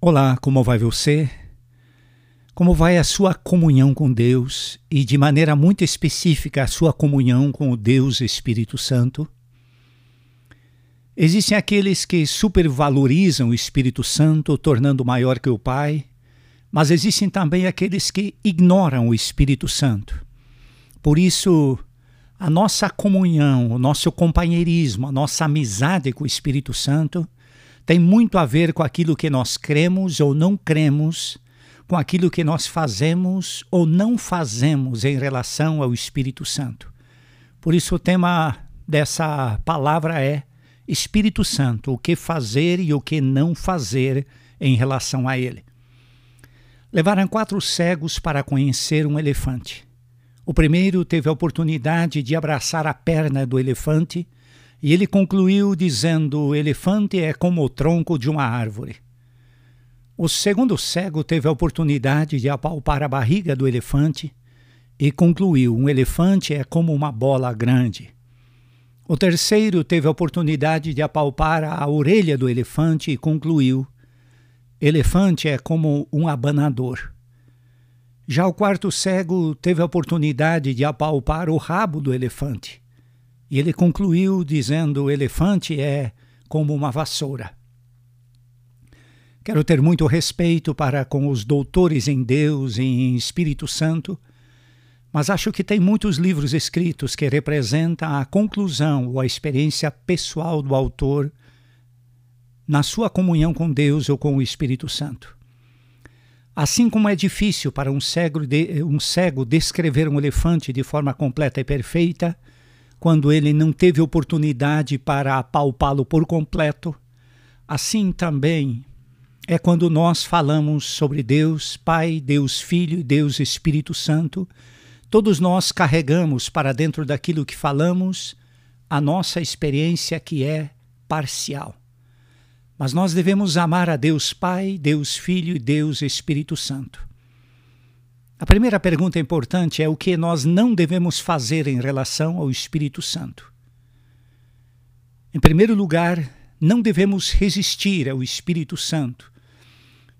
Olá, como vai você? Como vai a sua comunhão com Deus e, de maneira muito específica, a sua comunhão com o Deus Espírito Santo? Existem aqueles que supervalorizam o Espírito Santo, tornando maior que o Pai, mas existem também aqueles que ignoram o Espírito Santo. Por isso, a nossa comunhão, o nosso companheirismo, a nossa amizade com o Espírito Santo tem muito a ver com aquilo que nós cremos ou não cremos, com aquilo que nós fazemos ou não fazemos em relação ao Espírito Santo. Por isso, o tema dessa palavra é Espírito Santo, o que fazer e o que não fazer em relação a ele. Levaram quatro cegos para conhecer um elefante. O primeiro teve a oportunidade de abraçar a perna do elefante e ele concluiu dizendo: O elefante é como o tronco de uma árvore. O segundo cego teve a oportunidade de apalpar a barriga do elefante e concluiu: Um elefante é como uma bola grande. O terceiro teve a oportunidade de apalpar a orelha do elefante e concluiu: Elefante é como um abanador. Já o quarto cego teve a oportunidade de apalpar o rabo do elefante e ele concluiu dizendo: o elefante é como uma vassoura. Quero ter muito respeito para com os doutores em Deus e em Espírito Santo, mas acho que tem muitos livros escritos que representam a conclusão ou a experiência pessoal do autor na sua comunhão com Deus ou com o Espírito Santo. Assim como é difícil para um cego, de, um cego descrever um elefante de forma completa e perfeita, quando ele não teve oportunidade para apalpá-lo por completo, assim também é quando nós falamos sobre Deus Pai, Deus Filho e Deus Espírito Santo. Todos nós carregamos para dentro daquilo que falamos a nossa experiência que é parcial. Mas nós devemos amar a Deus Pai, Deus Filho e Deus Espírito Santo. A primeira pergunta importante é o que nós não devemos fazer em relação ao Espírito Santo. Em primeiro lugar, não devemos resistir ao Espírito Santo,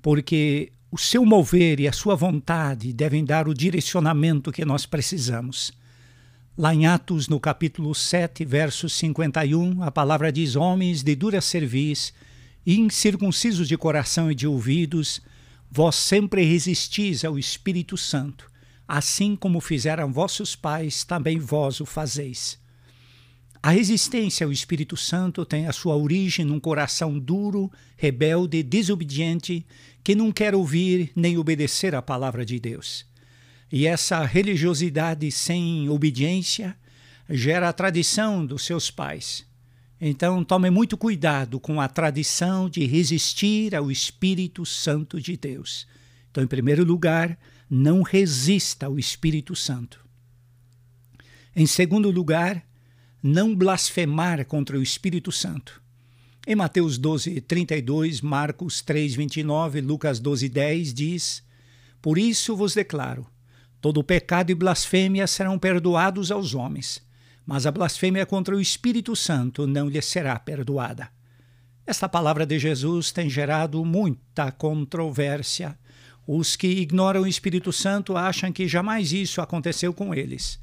porque o seu mover e a sua vontade devem dar o direcionamento que nós precisamos. Lá em Atos, no capítulo 7, verso 51, a palavra diz: Homens de dura cerviz, incircuncisos de coração e de ouvidos, Vós sempre resistis ao Espírito Santo, assim como fizeram vossos pais, também vós o fazeis. A resistência ao Espírito Santo tem a sua origem num coração duro, rebelde, desobediente, que não quer ouvir nem obedecer à palavra de Deus. E essa religiosidade sem obediência gera a tradição dos seus pais, então, tome muito cuidado com a tradição de resistir ao Espírito Santo de Deus. Então, em primeiro lugar, não resista ao Espírito Santo. Em segundo lugar, não blasfemar contra o Espírito Santo. Em Mateus 12, 32, Marcos 3, 29, Lucas 12, 10 diz: Por isso vos declaro: todo pecado e blasfêmia serão perdoados aos homens mas a blasfêmia contra o Espírito Santo não lhe será perdoada. Esta palavra de Jesus tem gerado muita controvérsia. Os que ignoram o Espírito Santo acham que jamais isso aconteceu com eles.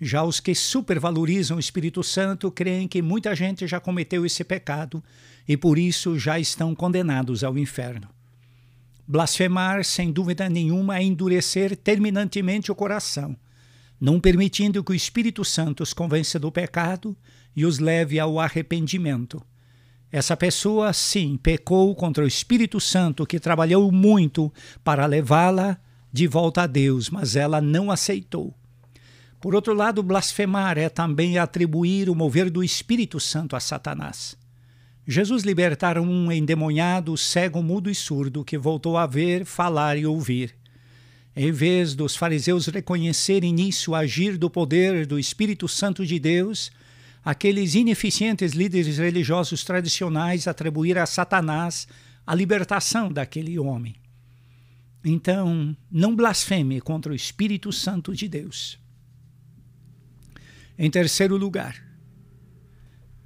Já os que supervalorizam o Espírito Santo creem que muita gente já cometeu esse pecado e por isso já estão condenados ao inferno. Blasfemar, sem dúvida nenhuma, é endurecer terminantemente o coração não permitindo que o Espírito Santo os convença do pecado e os leve ao arrependimento. Essa pessoa, sim, pecou contra o Espírito Santo, que trabalhou muito para levá-la de volta a Deus, mas ela não aceitou. Por outro lado, blasfemar é também atribuir o mover do Espírito Santo a Satanás. Jesus libertara um endemoniado, cego, mudo e surdo, que voltou a ver, falar e ouvir. Em vez dos fariseus reconhecerem nisso o agir do poder do Espírito Santo de Deus, aqueles ineficientes líderes religiosos tradicionais atribuíram a Satanás a libertação daquele homem. Então, não blasfeme contra o Espírito Santo de Deus. Em terceiro lugar,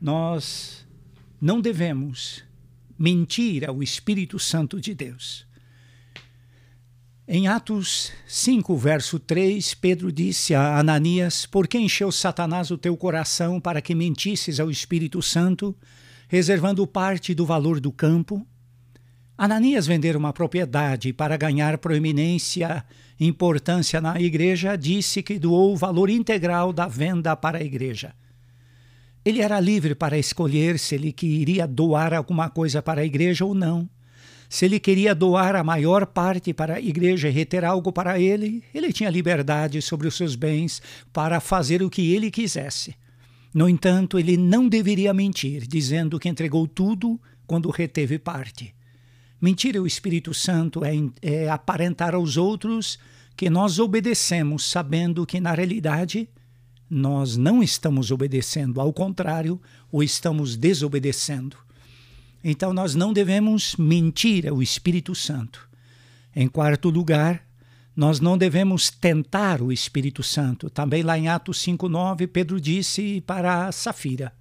nós não devemos mentir ao Espírito Santo de Deus. Em Atos 5, verso 3, Pedro disse a Ananias: Por que encheu Satanás o teu coração para que mentisses ao Espírito Santo, reservando parte do valor do campo? Ananias vender uma propriedade para ganhar proeminência e importância na igreja, disse que doou o valor integral da venda para a igreja. Ele era livre para escolher se ele queria doar alguma coisa para a igreja ou não. Se ele queria doar a maior parte para a igreja e reter algo para ele, ele tinha liberdade sobre os seus bens para fazer o que ele quisesse. No entanto, ele não deveria mentir, dizendo que entregou tudo quando reteve parte. Mentir ao Espírito Santo é, é aparentar aos outros que nós obedecemos, sabendo que, na realidade, nós não estamos obedecendo, ao contrário, ou estamos desobedecendo. Então nós não devemos mentir ao Espírito Santo. Em quarto lugar, nós não devemos tentar o Espírito Santo. Também lá em Atos 5:9, Pedro disse para Safira: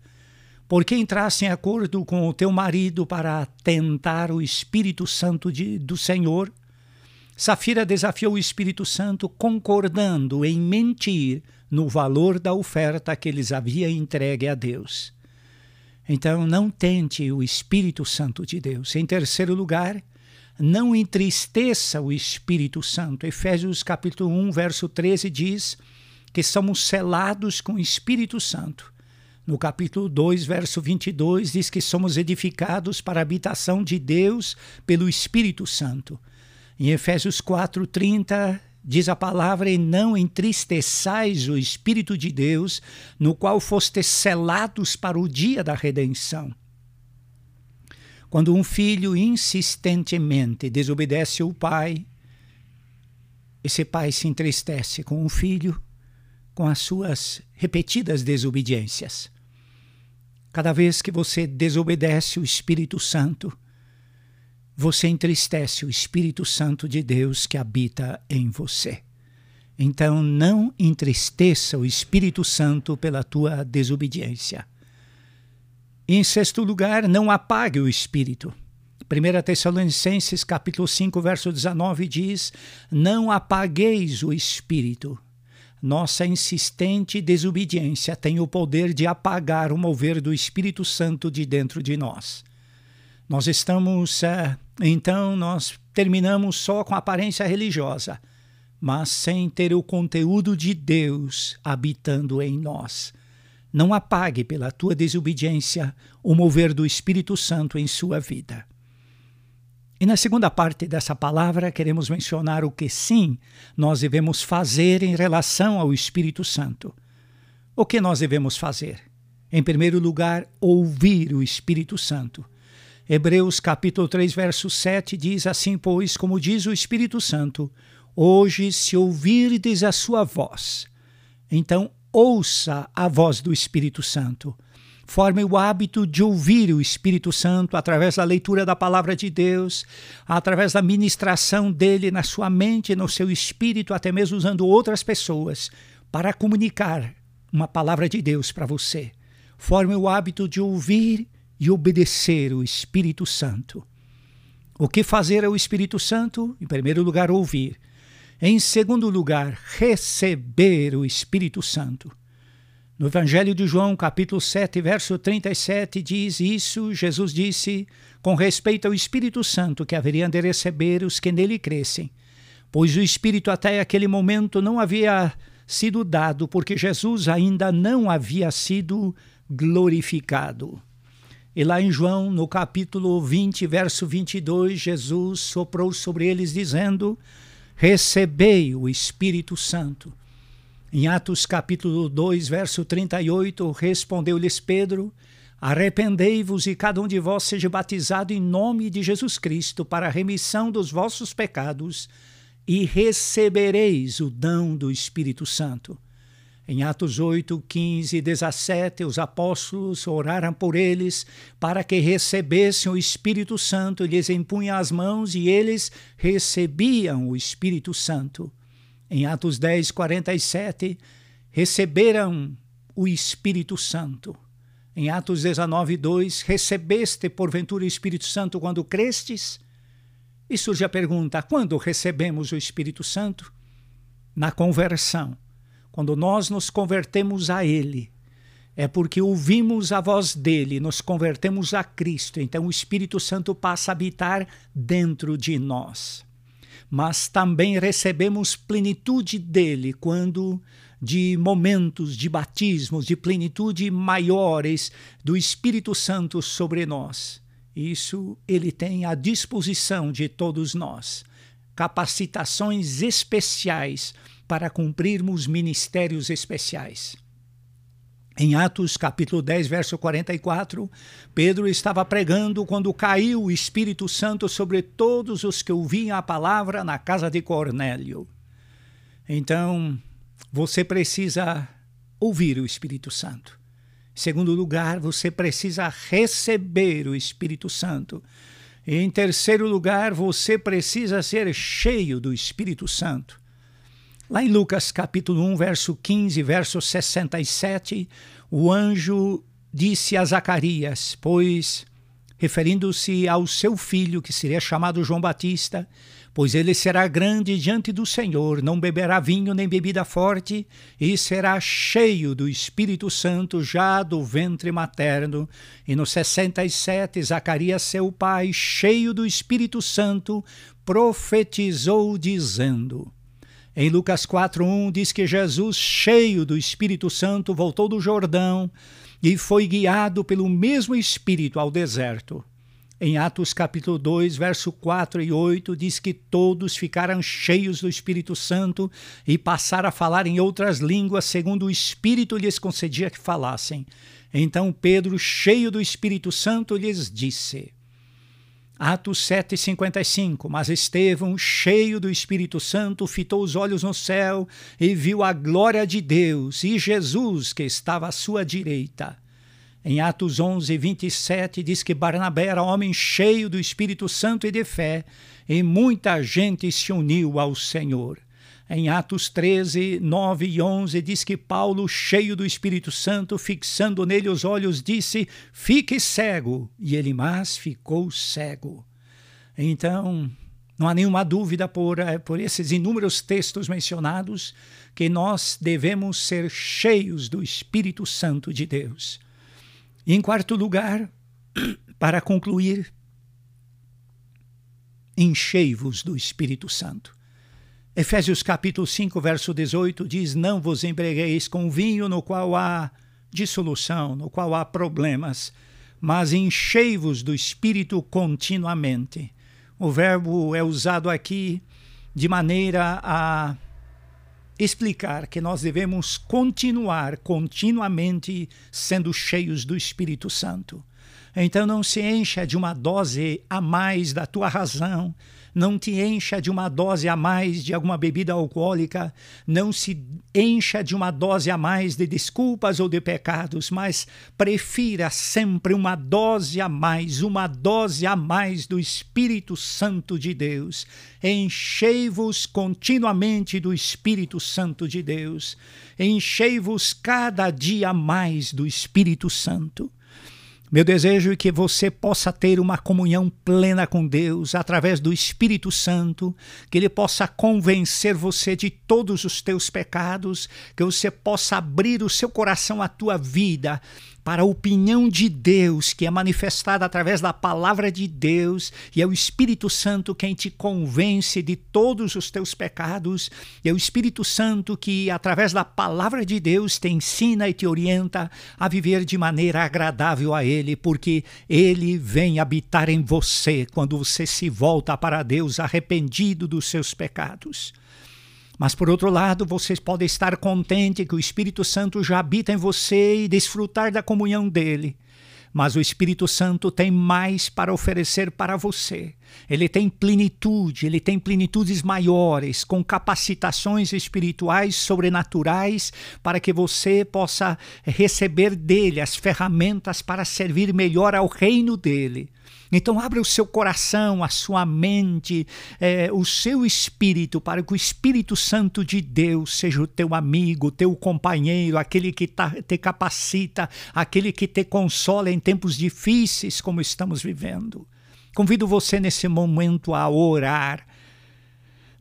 Por que entrasse em acordo com o teu marido para tentar o Espírito Santo de, do Senhor? Safira desafiou o Espírito Santo concordando em mentir no valor da oferta que eles haviam entregue a Deus. Então, não tente o Espírito Santo de Deus. Em terceiro lugar, não entristeça o Espírito Santo. Efésios capítulo 1, verso 13 diz que somos selados com o Espírito Santo. No capítulo 2, verso 22, diz que somos edificados para a habitação de Deus pelo Espírito Santo. Em Efésios 4, 30, Diz a palavra: E não entristeçais o Espírito de Deus, no qual fostes selados para o dia da redenção. Quando um filho insistentemente desobedece ao pai, esse pai se entristece com o filho, com as suas repetidas desobediências. Cada vez que você desobedece o Espírito Santo, você entristece o Espírito Santo de Deus que habita em você. Então não entristeça o Espírito Santo pela tua desobediência. Em sexto lugar, não apague o Espírito. 1 Tessalonicenses capítulo 5, verso 19 diz: Não apagueis o Espírito. Nossa insistente desobediência tem o poder de apagar o mover do Espírito Santo de dentro de nós. Nós estamos, é, então, nós terminamos só com aparência religiosa, mas sem ter o conteúdo de Deus habitando em nós. Não apague pela tua desobediência o mover do Espírito Santo em sua vida. E na segunda parte dessa palavra, queremos mencionar o que sim nós devemos fazer em relação ao Espírito Santo. O que nós devemos fazer? Em primeiro lugar, ouvir o Espírito Santo. Hebreus capítulo 3, verso 7 diz assim, pois, como diz o Espírito Santo, hoje se ouvirdes a sua voz, então ouça a voz do Espírito Santo. Forme o hábito de ouvir o Espírito Santo através da leitura da palavra de Deus, através da ministração dele na sua mente, no seu espírito, até mesmo usando outras pessoas para comunicar uma palavra de Deus para você. Forme o hábito de ouvir e obedecer o Espírito Santo. O que fazer ao Espírito Santo? Em primeiro lugar, ouvir. Em segundo lugar, receber o Espírito Santo. No Evangelho de João, capítulo 7, verso 37, diz isso: Jesus disse, com respeito ao Espírito Santo, que haveriam de receber os que nele crescem, pois o Espírito até aquele momento não havia sido dado, porque Jesus ainda não havia sido glorificado. E lá em João, no capítulo 20, verso 22, Jesus soprou sobre eles, dizendo: Recebei o Espírito Santo. Em Atos capítulo 2, verso 38, respondeu-lhes Pedro: Arrependei-vos e cada um de vós seja batizado em nome de Jesus Cristo para a remissão dos vossos pecados, e recebereis o dão do Espírito Santo. Em Atos 8, 15 e 17, os apóstolos oraram por eles para que recebessem o Espírito Santo, lhes impunha as mãos e eles recebiam o Espírito Santo. Em Atos 10, 47, receberam o Espírito Santo. Em Atos 19, 2, recebeste porventura o Espírito Santo quando crestes? E surge a pergunta: quando recebemos o Espírito Santo? Na conversão. Quando nós nos convertemos a Ele, é porque ouvimos a voz dele, nos convertemos a Cristo, então o Espírito Santo passa a habitar dentro de nós. Mas também recebemos plenitude dele quando de momentos de batismos, de plenitude maiores do Espírito Santo sobre nós. Isso ele tem à disposição de todos nós. Capacitações especiais para cumprirmos ministérios especiais. Em Atos capítulo 10, verso 44, Pedro estava pregando quando caiu o Espírito Santo sobre todos os que ouviam a palavra na casa de Cornélio. Então, você precisa ouvir o Espírito Santo. Em segundo lugar, você precisa receber o Espírito Santo. E em terceiro lugar, você precisa ser cheio do Espírito Santo. Lá em Lucas capítulo 1, verso 15, verso 67, o anjo disse a Zacarias, pois, referindo-se ao seu filho, que seria chamado João Batista, pois ele será grande diante do Senhor, não beberá vinho nem bebida forte, e será cheio do Espírito Santo já do ventre materno. E no 67, Zacarias, seu pai, cheio do Espírito Santo, profetizou, dizendo: em Lucas 4:1 diz que Jesus, cheio do Espírito Santo, voltou do Jordão e foi guiado pelo mesmo Espírito ao deserto. Em Atos capítulo 2, verso 4 e 8, diz que todos ficaram cheios do Espírito Santo e passaram a falar em outras línguas, segundo o Espírito lhes concedia que falassem. Então Pedro, cheio do Espírito Santo, lhes disse: Atos 7,55 Mas Estevão, cheio do Espírito Santo, fitou os olhos no céu e viu a glória de Deus e Jesus que estava à sua direita. Em Atos 11, 27, diz que Barnabé era homem cheio do Espírito Santo e de fé, e muita gente se uniu ao Senhor. Em Atos 13, 9 e 11, diz que Paulo, cheio do Espírito Santo, fixando nele os olhos, disse: Fique cego. E ele mais ficou cego. Então, não há nenhuma dúvida por, eh, por esses inúmeros textos mencionados que nós devemos ser cheios do Espírito Santo de Deus. E em quarto lugar, para concluir, enchei-vos do Espírito Santo. Efésios capítulo 5, verso 18 diz: Não vos embriagueis com vinho no qual há dissolução, no qual há problemas, mas enchei-vos do Espírito continuamente. O verbo é usado aqui de maneira a explicar que nós devemos continuar continuamente sendo cheios do Espírito Santo. Então não se encha de uma dose a mais da tua razão, não te encha de uma dose a mais de alguma bebida alcoólica, não se encha de uma dose a mais de desculpas ou de pecados, mas prefira sempre uma dose a mais, uma dose a mais do Espírito Santo de Deus. Enchei-vos continuamente do Espírito Santo de Deus. Enchei-vos cada dia mais do Espírito Santo. Meu desejo é que você possa ter uma comunhão plena com Deus através do Espírito Santo, que Ele possa convencer você de todos os teus pecados, que você possa abrir o seu coração à tua vida para a opinião de Deus, que é manifestada através da palavra de Deus, e é o Espírito Santo quem te convence de todos os teus pecados, e é o Espírito Santo que, através da palavra de Deus, te ensina e te orienta a viver de maneira agradável a Ele, porque Ele vem habitar em você quando você se volta para Deus arrependido dos seus pecados. Mas por outro lado, vocês podem estar contentes que o Espírito Santo já habita em você e desfrutar da comunhão dele. Mas o Espírito Santo tem mais para oferecer para você. Ele tem plenitude, ele tem plenitudes maiores, com capacitações espirituais sobrenaturais para que você possa receber dele as ferramentas para servir melhor ao reino dele. Então, abra o seu coração, a sua mente, é, o seu espírito, para que o Espírito Santo de Deus seja o teu amigo, teu companheiro, aquele que tá, te capacita, aquele que te consola em tempos difíceis como estamos vivendo. Convido você nesse momento a orar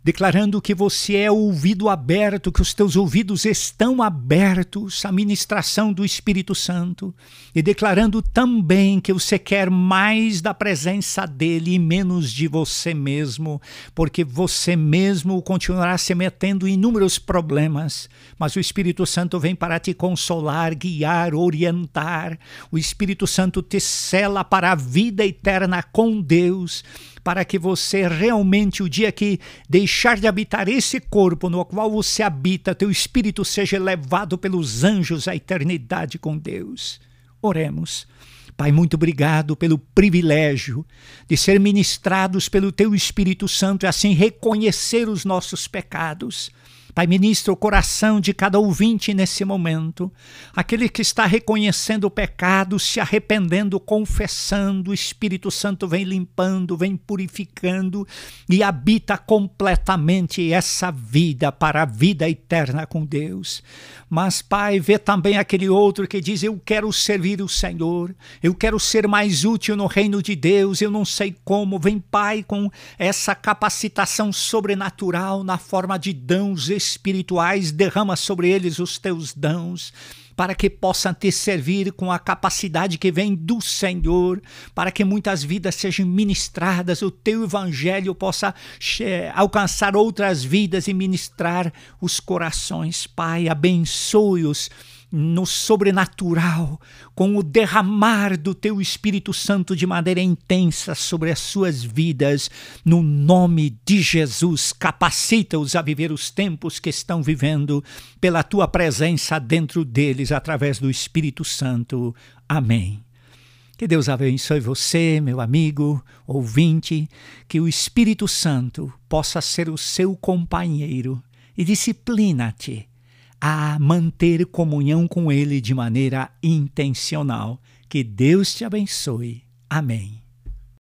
declarando que você é ouvido aberto, que os teus ouvidos estão abertos à ministração do Espírito Santo, e declarando também que você quer mais da presença dele e menos de você mesmo, porque você mesmo continuará se metendo em inúmeros problemas, mas o Espírito Santo vem para te consolar, guiar, orientar. O Espírito Santo te sela para a vida eterna com Deus para que você realmente, o dia que deixar de habitar esse corpo no qual você habita, teu espírito seja levado pelos anjos à eternidade com Deus. Oremos. Pai, muito obrigado pelo privilégio de ser ministrados pelo Teu Espírito Santo e assim reconhecer os nossos pecados Pai, ministra o coração de cada ouvinte nesse momento, aquele que está reconhecendo o pecado, se arrependendo, confessando, o Espírito Santo vem limpando, vem purificando e habita completamente essa vida para a vida eterna com Deus. Mas, Pai, vê também aquele outro que diz: Eu quero servir o Senhor, eu quero ser mais útil no reino de Deus, eu não sei como. Vem, Pai, com essa capacitação sobrenatural na forma de dons espirituais, derrama sobre eles os teus dons para que possam te servir com a capacidade que vem do Senhor, para que muitas vidas sejam ministradas, o teu evangelho possa alcançar outras vidas e ministrar os corações. Pai, abençoe-os no sobrenatural, com o derramar do teu Espírito Santo de maneira intensa sobre as suas vidas, no nome de Jesus. Capacita-os a viver os tempos que estão vivendo pela tua presença dentro deles através do Espírito Santo. Amém. Que Deus abençoe você, meu amigo, ouvinte, que o Espírito Santo possa ser o seu companheiro e disciplina-te a manter comunhão com Ele de maneira intencional. Que Deus te abençoe. Amém.